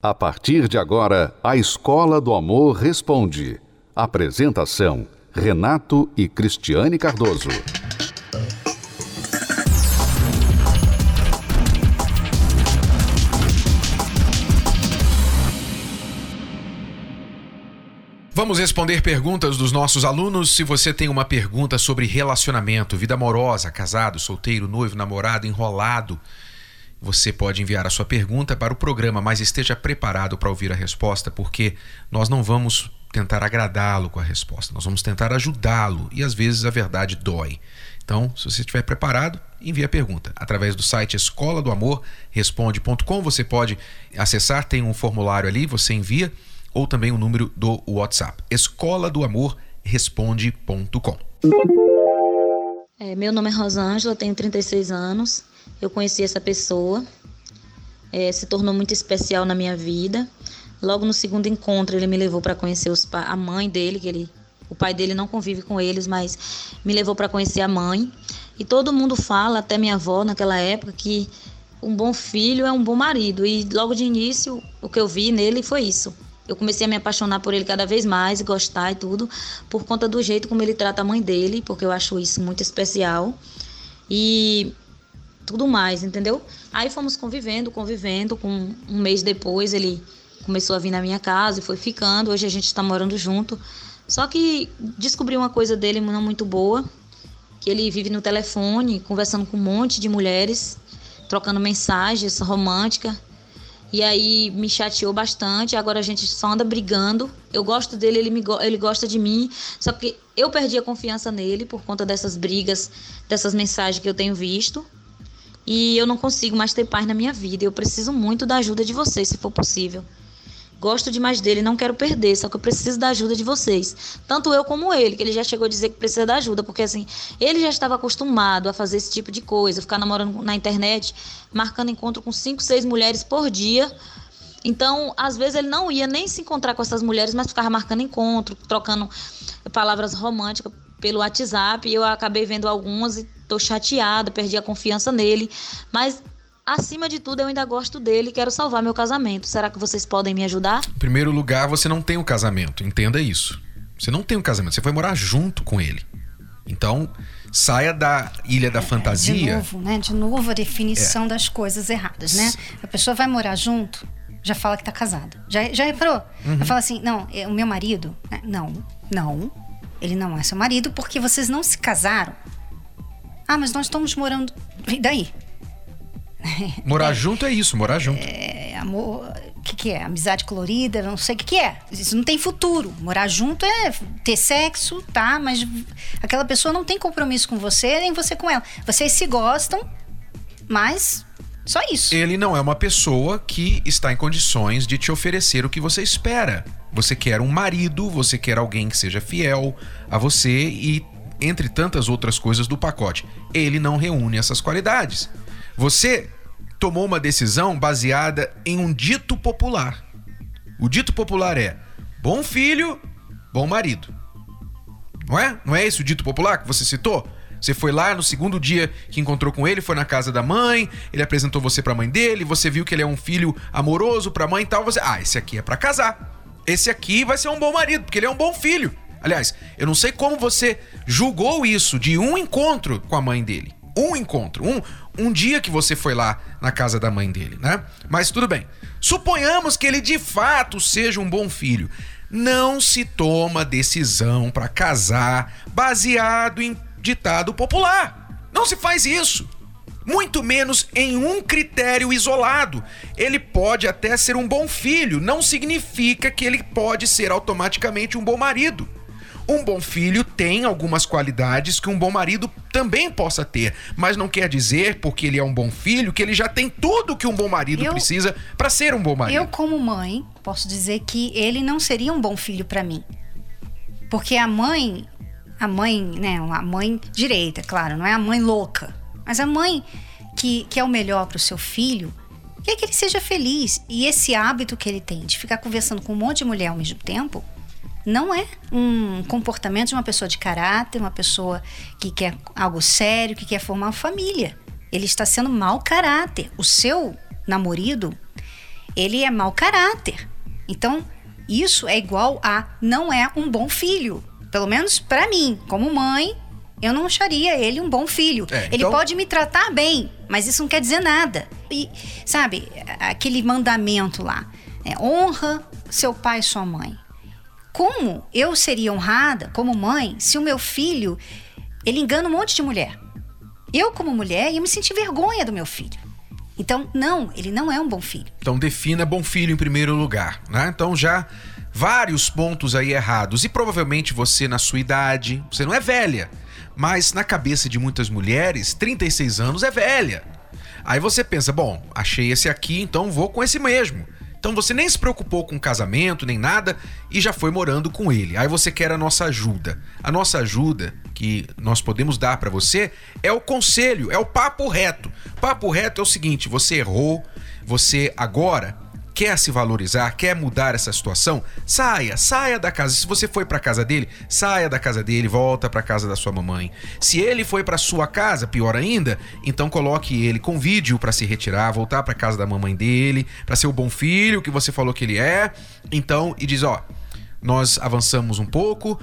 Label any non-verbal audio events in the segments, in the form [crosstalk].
A partir de agora, a Escola do Amor Responde. Apresentação: Renato e Cristiane Cardoso. Vamos responder perguntas dos nossos alunos. Se você tem uma pergunta sobre relacionamento, vida amorosa, casado, solteiro, noivo, namorado, enrolado você pode enviar a sua pergunta para o programa, mas esteja preparado para ouvir a resposta, porque nós não vamos tentar agradá-lo com a resposta, nós vamos tentar ajudá-lo e às vezes a verdade dói. Então, se você estiver preparado, envie a pergunta. Através do site escola do amor responde.com, você pode acessar, tem um formulário ali, você envia, ou também o número do WhatsApp. Escola do amor responde.com. É, meu nome é Rosângela, tenho 36 anos eu conheci essa pessoa, é, se tornou muito especial na minha vida. Logo no segundo encontro, ele me levou para conhecer os, a mãe dele, que ele, o pai dele não convive com eles, mas me levou para conhecer a mãe. E todo mundo fala, até minha avó naquela época, que um bom filho é um bom marido. E logo de início, o que eu vi nele foi isso. Eu comecei a me apaixonar por ele cada vez mais, gostar e tudo, por conta do jeito como ele trata a mãe dele, porque eu acho isso muito especial. E tudo mais, entendeu? Aí fomos convivendo, convivendo. Com um mês depois ele começou a vir na minha casa e foi ficando. Hoje a gente está morando junto. Só que descobri uma coisa dele não muito boa, que ele vive no telefone, conversando com um monte de mulheres, trocando mensagens românticas. E aí me chateou bastante. Agora a gente só anda brigando. Eu gosto dele, ele, me, ele gosta de mim. Só que eu perdi a confiança nele por conta dessas brigas, dessas mensagens que eu tenho visto e eu não consigo mais ter paz na minha vida. Eu preciso muito da ajuda de vocês, se for possível. Gosto demais dele, não quero perder, só que eu preciso da ajuda de vocês. Tanto eu como ele, que ele já chegou a dizer que precisa da ajuda, porque assim, ele já estava acostumado a fazer esse tipo de coisa, ficar namorando na internet, marcando encontro com cinco, seis mulheres por dia. Então, às vezes ele não ia nem se encontrar com essas mulheres, mas ficava marcando encontro, trocando palavras românticas pelo WhatsApp. E eu acabei vendo algumas e tô chateada, perdi a confiança nele, mas acima de tudo eu ainda gosto dele e quero salvar meu casamento. Será que vocês podem me ajudar? Em primeiro lugar, você não tem um casamento, entenda isso. Você não tem um casamento, você foi morar junto com ele. Então, saia da ilha da fantasia. De novo, né? De novo a definição é. das coisas erradas, né? A pessoa vai morar junto, já fala que tá casado. Já, já reparou? Uhum. Já fala assim, não, é o meu marido. Né? Não, não. Ele não é seu marido porque vocês não se casaram. Ah, mas nós estamos morando. E daí? [laughs] Morar é, junto é isso, morar junto. É, amor. O que, que é? Amizade colorida? Não sei o que, que é. Isso não tem futuro. Morar junto é ter sexo, tá? Mas aquela pessoa não tem compromisso com você, nem você com ela. Vocês se gostam, mas só isso. Ele não é uma pessoa que está em condições de te oferecer o que você espera. Você quer um marido, você quer alguém que seja fiel a você e entre tantas outras coisas do pacote. Ele não reúne essas qualidades. Você tomou uma decisão baseada em um dito popular. O dito popular é: bom filho, bom marido. Não é? Não é esse o dito popular que você citou? Você foi lá no segundo dia que encontrou com ele, foi na casa da mãe, ele apresentou você para a mãe dele, você viu que ele é um filho amoroso para a mãe e tal, você, ah, esse aqui é para casar. Esse aqui vai ser um bom marido, porque ele é um bom filho. Aliás, eu não sei como você julgou isso de um encontro com a mãe dele. Um encontro, um, um dia que você foi lá na casa da mãe dele, né? Mas tudo bem. Suponhamos que ele de fato seja um bom filho. Não se toma decisão para casar baseado em ditado popular. Não se faz isso. Muito menos em um critério isolado. Ele pode até ser um bom filho, não significa que ele pode ser automaticamente um bom marido. Um bom filho tem algumas qualidades que um bom marido também possa ter, mas não quer dizer, porque ele é um bom filho, que ele já tem tudo que um bom marido eu, precisa para ser um bom marido. Eu, como mãe, posso dizer que ele não seria um bom filho para mim. Porque a mãe, a mãe, né, a mãe direita, claro, não é a mãe louca, mas a mãe que, que é o melhor para o seu filho, quer que ele seja feliz. E esse hábito que ele tem de ficar conversando com um monte de mulher ao mesmo tempo, não é um comportamento de uma pessoa de caráter, uma pessoa que quer algo sério, que quer formar uma família. Ele está sendo mau caráter. O seu namorado, ele é mau caráter. Então, isso é igual a não é um bom filho. Pelo menos para mim, como mãe, eu não acharia ele um bom filho. É, ele então... pode me tratar bem, mas isso não quer dizer nada. E, sabe, aquele mandamento lá: é, honra seu pai e sua mãe. Como eu seria honrada como mãe se o meu filho ele engana um monte de mulher? Eu, como mulher, ia me sentir vergonha do meu filho. Então, não, ele não é um bom filho. Então, defina bom filho em primeiro lugar, né? Então, já vários pontos aí errados. E provavelmente você, na sua idade, você não é velha, mas na cabeça de muitas mulheres, 36 anos é velha. Aí você pensa, bom, achei esse aqui, então vou com esse mesmo. Então você nem se preocupou com casamento, nem nada, e já foi morando com ele. Aí você quer a nossa ajuda. A nossa ajuda que nós podemos dar para você é o conselho, é o papo reto. Papo reto é o seguinte: você errou, você agora quer se valorizar, quer mudar essa situação, saia, saia da casa. Se você foi para casa dele, saia da casa dele, volta para casa da sua mamãe. Se ele foi para sua casa, pior ainda, então coloque ele, convide-o para se retirar, voltar para casa da mamãe dele, para ser o bom filho que você falou que ele é. Então, e diz, ó, nós avançamos um pouco,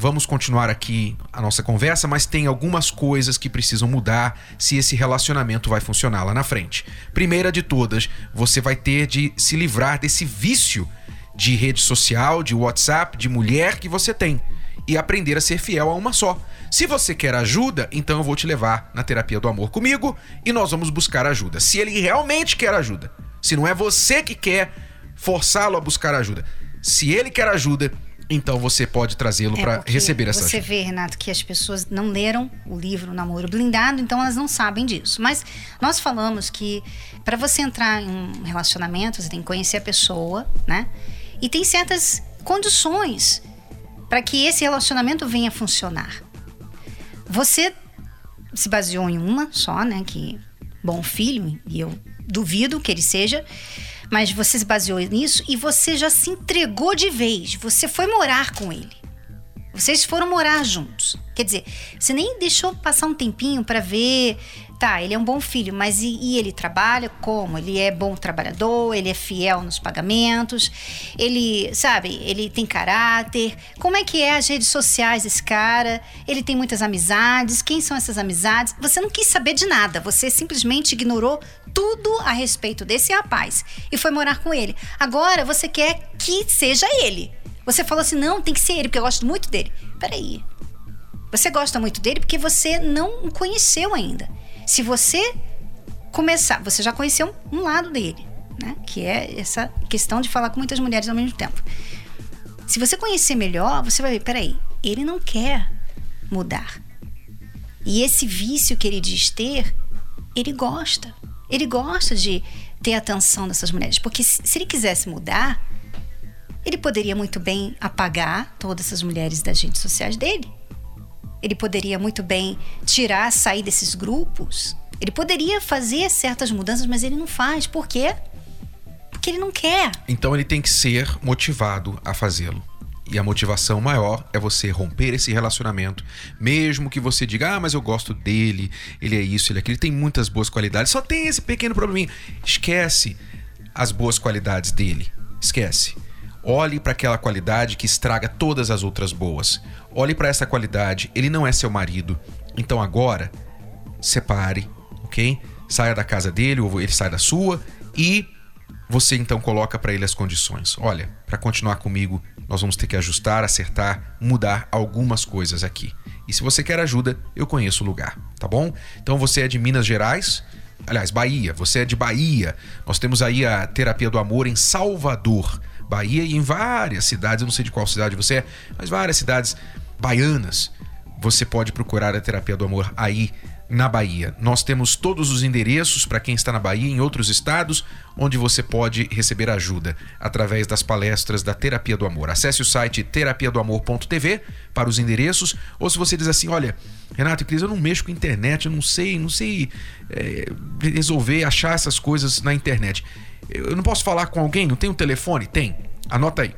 Vamos continuar aqui a nossa conversa, mas tem algumas coisas que precisam mudar se esse relacionamento vai funcionar lá na frente. Primeira de todas, você vai ter de se livrar desse vício de rede social, de WhatsApp, de mulher que você tem e aprender a ser fiel a uma só. Se você quer ajuda, então eu vou te levar na terapia do amor comigo e nós vamos buscar ajuda. Se ele realmente quer ajuda, se não é você que quer forçá-lo a buscar ajuda, se ele quer ajuda, então você pode trazê-lo é para receber essa Você ajuda. vê, Renato, que as pessoas não leram o livro Namoro Blindado, então elas não sabem disso. Mas nós falamos que para você entrar em um relacionamento, você tem que conhecer a pessoa, né? E tem certas condições para que esse relacionamento venha a funcionar. Você se baseou em uma só, né? Que bom filho, e eu duvido que ele seja mas você se baseou nisso e você já se entregou de vez. Você foi morar com ele. Vocês foram morar juntos. Quer dizer, você nem deixou passar um tempinho para ver tá, ele é um bom filho, mas e, e, ele trabalha como? Ele é bom trabalhador, ele é fiel nos pagamentos, ele, sabe, ele tem caráter. Como é que é as redes sociais desse cara? Ele tem muitas amizades, quem são essas amizades? Você não quis saber de nada, você simplesmente ignorou tudo a respeito desse rapaz e foi morar com ele. Agora você quer que seja ele. Você falou assim: não, tem que ser ele, porque eu gosto muito dele. Peraí. Você gosta muito dele porque você não o conheceu ainda. Se você começar, você já conheceu um lado dele, né? Que é essa questão de falar com muitas mulheres ao mesmo tempo. Se você conhecer melhor, você vai ver, peraí, ele não quer mudar. E esse vício que ele diz ter, ele gosta. Ele gosta de ter a atenção dessas mulheres. Porque se ele quisesse mudar, ele poderia muito bem apagar todas essas mulheres das redes sociais dele. Ele poderia muito bem tirar, sair desses grupos. Ele poderia fazer certas mudanças, mas ele não faz. Por quê? Porque ele não quer. Então ele tem que ser motivado a fazê-lo. E a motivação maior é você romper esse relacionamento, mesmo que você diga: "Ah, mas eu gosto dele, ele é isso, ele é aquilo, ele tem muitas boas qualidades". Só tem esse pequeno probleminha. Esquece as boas qualidades dele. Esquece. Olhe para aquela qualidade que estraga todas as outras boas. Olhe para essa qualidade, ele não é seu marido. Então agora, separe, ok? Saia da casa dele ou ele sai da sua e você então coloca para ele as condições. Olha, para continuar comigo, nós vamos ter que ajustar, acertar, mudar algumas coisas aqui. E se você quer ajuda, eu conheço o lugar, tá bom? Então você é de Minas Gerais, aliás, Bahia, você é de Bahia. Nós temos aí a terapia do amor em Salvador. Bahia e em várias cidades, eu não sei de qual cidade você é, mas várias cidades baianas. Você pode procurar a terapia do amor aí na Bahia. Nós temos todos os endereços para quem está na Bahia, em outros estados, onde você pode receber ajuda através das palestras da Terapia do Amor. Acesse o site terapiadoamor.tv para os endereços, ou se você diz assim, olha, Renato e Cris, eu não mexo com internet, eu não sei, não sei é, resolver achar essas coisas na internet. Eu não posso falar com alguém? Não tem um telefone? Tem. Anota aí.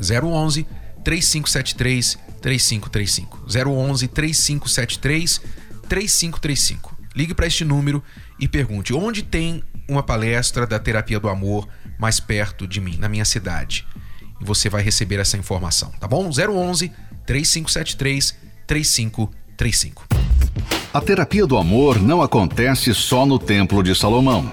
011 3573 3535. 011 3573 3535. Ligue para este número e pergunte onde tem uma palestra da terapia do amor mais perto de mim, na minha cidade. E você vai receber essa informação, tá bom? 011 3573 3535. A terapia do amor não acontece só no Templo de Salomão.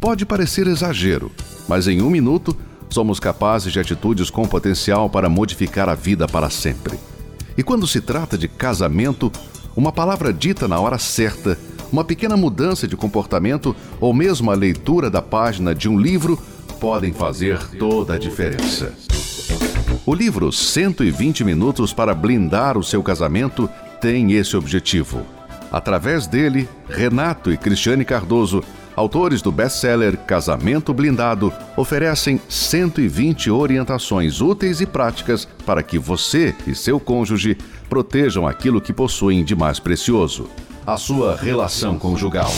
Pode parecer exagero, mas em um minuto somos capazes de atitudes com potencial para modificar a vida para sempre. E quando se trata de casamento, uma palavra dita na hora certa, uma pequena mudança de comportamento ou mesmo a leitura da página de um livro podem fazer toda a diferença. O livro 120 Minutos para Blindar o Seu Casamento tem esse objetivo. Através dele, Renato e Cristiane Cardoso autores do best-seller Casamento Blindado, oferecem 120 orientações úteis e práticas para que você e seu cônjuge protejam aquilo que possuem de mais precioso: a sua relação conjugal.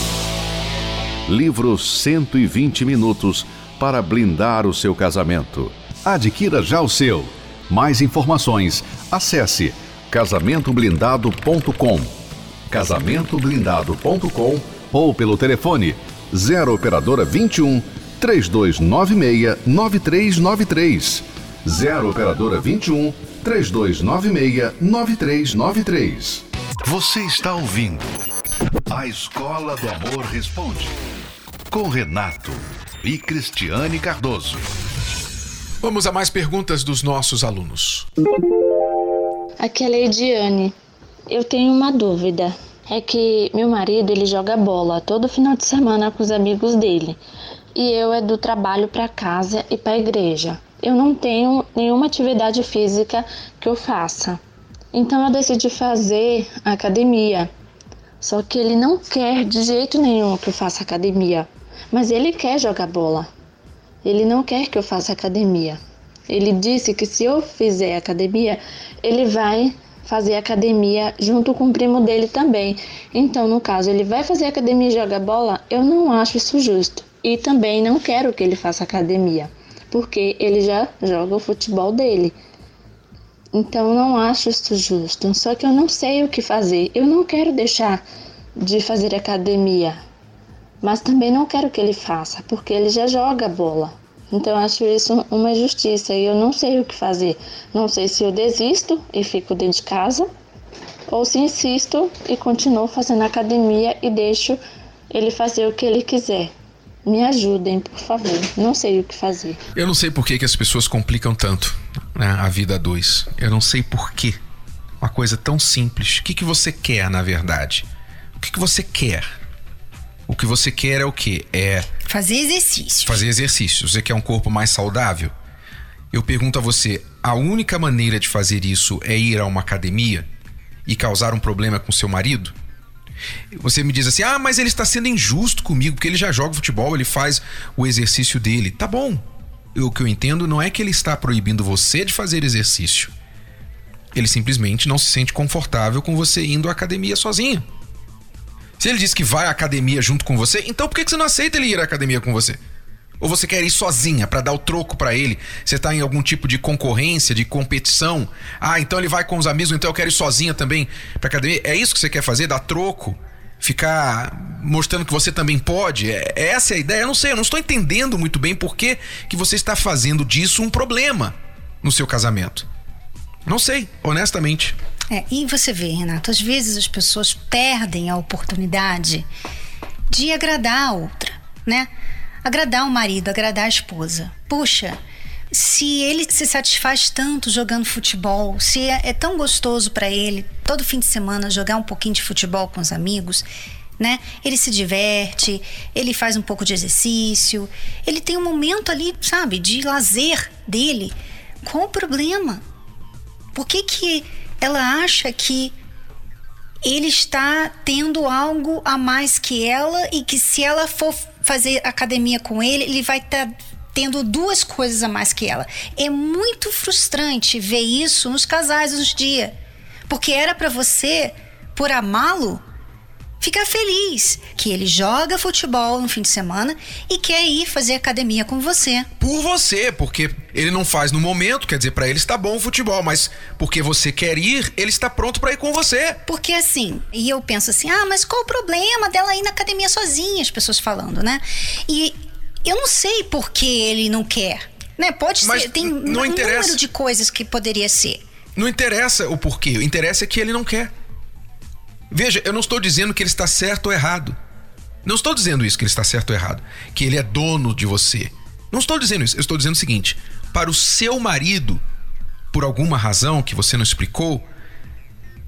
Livro 120 Minutos para blindar o seu casamento. Adquira já o seu. Mais informações, acesse casamentoblindado.com. casamentoblindado.com ou pelo telefone 0 operadora 21 3296 9393. 0 operadora 21 3296 9393. Você está ouvindo A Escola do Amor Responde com Renato e Cristiane Cardoso. Vamos a mais perguntas dos nossos alunos. Aqui é a Leidiane. Eu tenho uma dúvida é que meu marido ele joga bola todo final de semana com os amigos dele e eu é do trabalho para casa e para a igreja. Eu não tenho nenhuma atividade física que eu faça. Então eu decidi fazer academia. Só que ele não quer de jeito nenhum que eu faça academia, mas ele quer jogar bola. Ele não quer que eu faça academia. Ele disse que se eu fizer academia, ele vai fazer academia junto com o primo dele também. Então, no caso, ele vai fazer academia e joga bola, eu não acho isso justo. E também não quero que ele faça academia, porque ele já joga o futebol dele. Então, não acho isso justo. Só que eu não sei o que fazer. Eu não quero deixar de fazer academia, mas também não quero que ele faça, porque ele já joga bola. Então acho isso uma injustiça e eu não sei o que fazer. Não sei se eu desisto e fico dentro de casa ou se insisto e continuo fazendo academia e deixo ele fazer o que ele quiser. Me ajudem, por favor. Não sei o que fazer. Eu não sei por que, que as pessoas complicam tanto né, a vida a dois. Eu não sei por quê. Uma coisa tão simples. O que, que você quer, na verdade? O que, que você quer? O que você quer é o quê? É. Fazer exercício. Fazer exercício. Você quer um corpo mais saudável? Eu pergunto a você: a única maneira de fazer isso é ir a uma academia e causar um problema com seu marido? Você me diz assim: ah, mas ele está sendo injusto comigo, porque ele já joga futebol, ele faz o exercício dele. Tá bom. O que eu entendo não é que ele está proibindo você de fazer exercício. Ele simplesmente não se sente confortável com você indo à academia sozinho. Se ele diz que vai à academia junto com você, então por que você não aceita ele ir à academia com você? Ou você quer ir sozinha para dar o troco para ele? Você tá em algum tipo de concorrência, de competição? Ah, então ele vai com os amigos, então eu quero ir sozinha também pra academia. É isso que você quer fazer? Dar troco? Ficar mostrando que você também pode? É, essa é a ideia? Eu não sei, eu não estou entendendo muito bem por que, que você está fazendo disso um problema no seu casamento. Não sei, honestamente. É, e você vê, Renato, às vezes as pessoas perdem a oportunidade de agradar a outra, né? Agradar o marido, agradar a esposa. Puxa, se ele se satisfaz tanto jogando futebol, se é, é tão gostoso para ele todo fim de semana jogar um pouquinho de futebol com os amigos, né? Ele se diverte, ele faz um pouco de exercício, ele tem um momento ali, sabe, de lazer dele. Qual o problema? Por que que ela acha que ele está tendo algo a mais que ela e que se ela for fazer academia com ele, ele vai estar tá tendo duas coisas a mais que ela. É muito frustrante ver isso nos casais hoje em dia. Porque era para você, por amá-lo, ficar feliz que ele joga futebol no fim de semana e quer ir fazer academia com você. Por você, porque ele não faz no momento, quer dizer, para ele está bom o futebol, mas porque você quer ir, ele está pronto para ir com você. Porque assim, e eu penso assim: "Ah, mas qual o problema dela ir na academia sozinha?" As pessoas falando, né? E eu não sei por que ele não quer. Né? Pode Mas ser, tem não um interessa. número de coisas que poderia ser. Não interessa o porquê, o interessa é que ele não quer. Veja, eu não estou dizendo que ele está certo ou errado. Não estou dizendo isso, que ele está certo ou errado. Que ele é dono de você. Não estou dizendo isso. Eu estou dizendo o seguinte: para o seu marido, por alguma razão que você não explicou,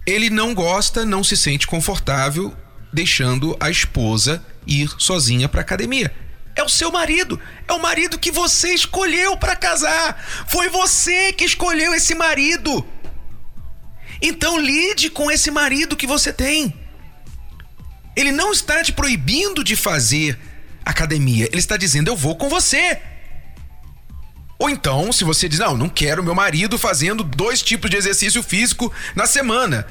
ele não gosta, não se sente confortável deixando a esposa ir sozinha para academia. É o seu marido, é o marido que você escolheu para casar. Foi você que escolheu esse marido. Então lide com esse marido que você tem. Ele não está te proibindo de fazer academia, ele está dizendo eu vou com você. Ou então, se você diz, não, não quero meu marido fazendo dois tipos de exercício físico na semana.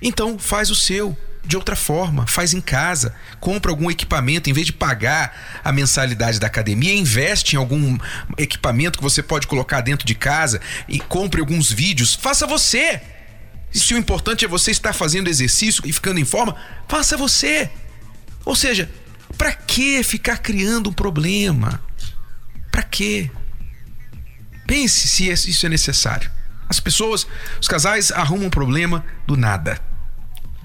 Então, faz o seu de outra forma, faz em casa, compra algum equipamento, em vez de pagar a mensalidade da academia, investe em algum equipamento que você pode colocar dentro de casa e compre alguns vídeos, faça você. E se o importante é você estar fazendo exercício e ficando em forma, faça você. Ou seja, para que ficar criando um problema? Para quê? Pense se isso é necessário. As pessoas, os casais arrumam um problema do nada.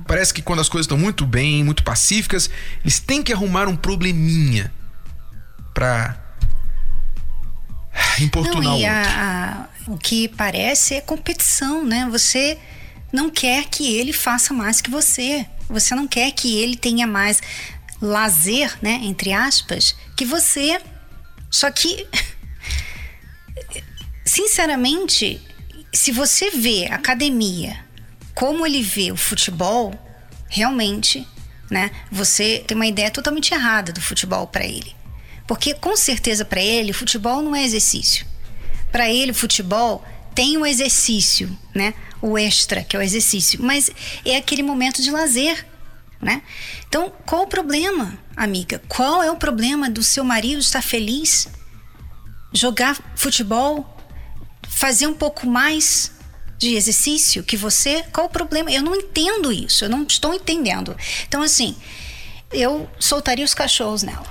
Parece que quando as coisas estão muito bem, muito pacíficas, eles têm que arrumar um probleminha para importunar Não, o e outro. a- a- o que parece é competição, né? Você não quer que ele faça mais que você. Você não quer que ele tenha mais lazer, né? Entre aspas, que você. Só que, [laughs] sinceramente, se você vê a academia como ele vê o futebol, realmente, né? Você tem uma ideia totalmente errada do futebol para ele. Porque com certeza para ele, futebol não é exercício. Para ele, futebol tem o exercício, né? O extra, que é o exercício, mas é aquele momento de lazer, né? Então, qual o problema, amiga? Qual é o problema do seu marido estar feliz? Jogar futebol, fazer um pouco mais de exercício que você? Qual o problema? Eu não entendo isso, eu não estou entendendo. Então, assim, eu soltaria os cachorros nela.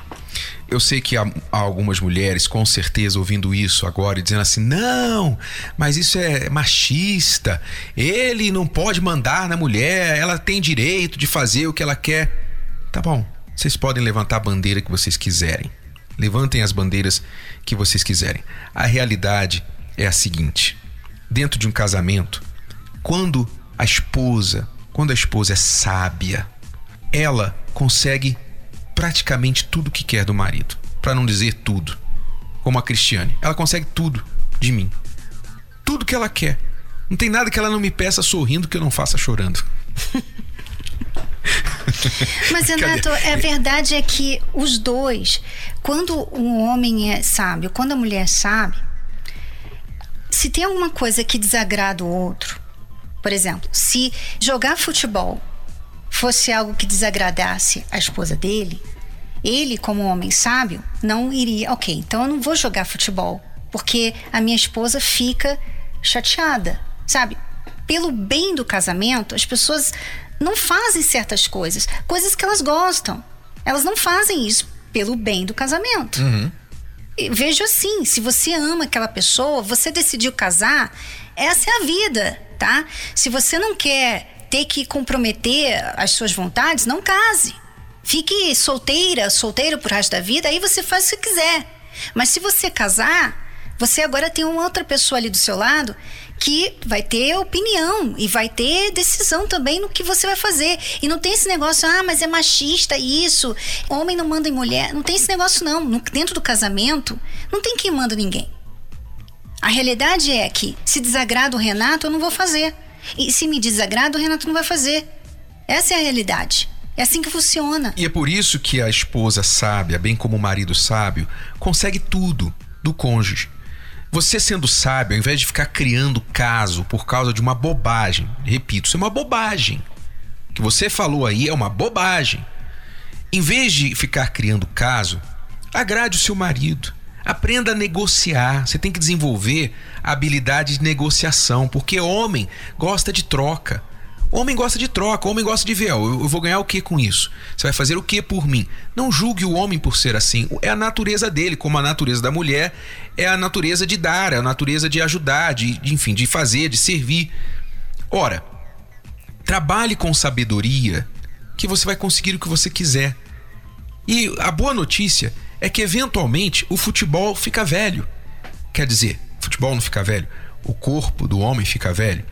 Eu sei que há, algumas mulheres, com certeza, ouvindo isso agora e dizendo assim: não, mas isso é machista. Ele não pode mandar na mulher, ela tem direito de fazer o que ela quer. Tá bom, vocês podem levantar a bandeira que vocês quiserem. Levantem as bandeiras que vocês quiserem. A realidade é a seguinte: dentro de um casamento, quando a esposa, quando a esposa é sábia, ela consegue praticamente tudo que quer do marido, para não dizer tudo. Como a Cristiane, ela consegue tudo de mim. Tudo que ela quer. Não tem nada que ela não me peça sorrindo que eu não faça chorando. [laughs] Mas, Renato, a verdade é que os dois, quando um homem é sábio, quando a mulher é sábia, se tem alguma coisa que desagrada o outro, por exemplo, se jogar futebol fosse algo que desagradasse a esposa dele, ele, como homem sábio, não iria, ok, então eu não vou jogar futebol, porque a minha esposa fica chateada, sabe? Pelo bem do casamento, as pessoas não fazem certas coisas, coisas que elas gostam. Elas não fazem isso pelo bem do casamento. E Vejo assim, se você ama aquela pessoa, você decidiu casar, essa é a vida, tá? Se você não quer ter que comprometer as suas vontades, não case. Fique solteira, solteiro pro resto da vida, aí você faz o que quiser. Mas se você casar, você agora tem uma outra pessoa ali do seu lado que vai ter opinião e vai ter decisão também no que você vai fazer. E não tem esse negócio, ah, mas é machista isso, homem não manda em mulher. Não tem esse negócio, não. Dentro do casamento, não tem quem manda ninguém. A realidade é que se desagrada o Renato, eu não vou fazer. E se me desagrada, o Renato não vai fazer. Essa é a realidade. É assim que funciona. E é por isso que a esposa sábia, bem como o marido sábio, consegue tudo. do cônjuge. Você sendo sábio, ao invés de ficar criando caso por causa de uma bobagem, repito, isso é uma bobagem. O que você falou aí é uma bobagem. Em vez de ficar criando caso, agrade o seu marido. Aprenda a negociar. Você tem que desenvolver a habilidade de negociação, porque homem gosta de troca. Homem gosta de troca, homem gosta de ver, eu, vou ganhar o que com isso? Você vai fazer o que por mim? Não julgue o homem por ser assim. É a natureza dele, como a natureza da mulher é a natureza de dar, é a natureza de ajudar, de, de enfim, de fazer, de servir. Ora, trabalhe com sabedoria que você vai conseguir o que você quiser. E a boa notícia é que eventualmente o futebol fica velho. Quer dizer, futebol não fica velho, o corpo do homem fica velho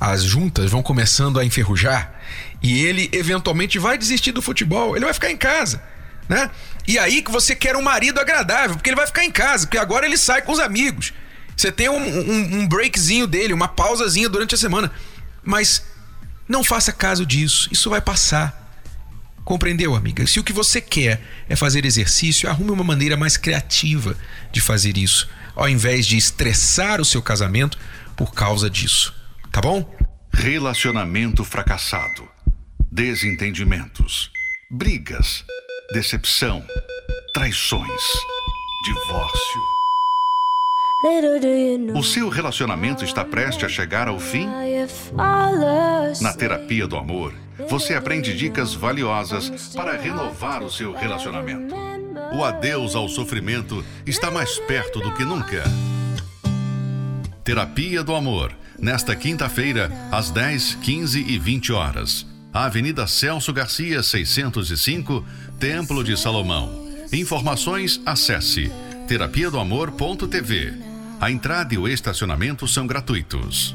as juntas vão começando a enferrujar e ele eventualmente vai desistir do futebol, ele vai ficar em casa, né? E aí que você quer um marido agradável, porque ele vai ficar em casa, porque agora ele sai com os amigos. Você tem um, um, um breakzinho dele, uma pausazinha durante a semana. Mas não faça caso disso, isso vai passar. Compreendeu, amiga? Se o que você quer é fazer exercício, arrume uma maneira mais criativa de fazer isso, ao invés de estressar o seu casamento por causa disso tá bom? Relacionamento fracassado, desentendimentos, brigas, decepção, traições, divórcio. O seu relacionamento está prestes a chegar ao fim? Na terapia do amor, você aprende dicas valiosas para renovar o seu relacionamento. O adeus ao sofrimento está mais perto do que nunca. Terapia do Amor nesta quinta-feira, às 10, 15 e 20 horas. Avenida Celso Garcia, 605, Templo de Salomão. Informações, acesse terapia do amor.tv. A entrada e o estacionamento são gratuitos.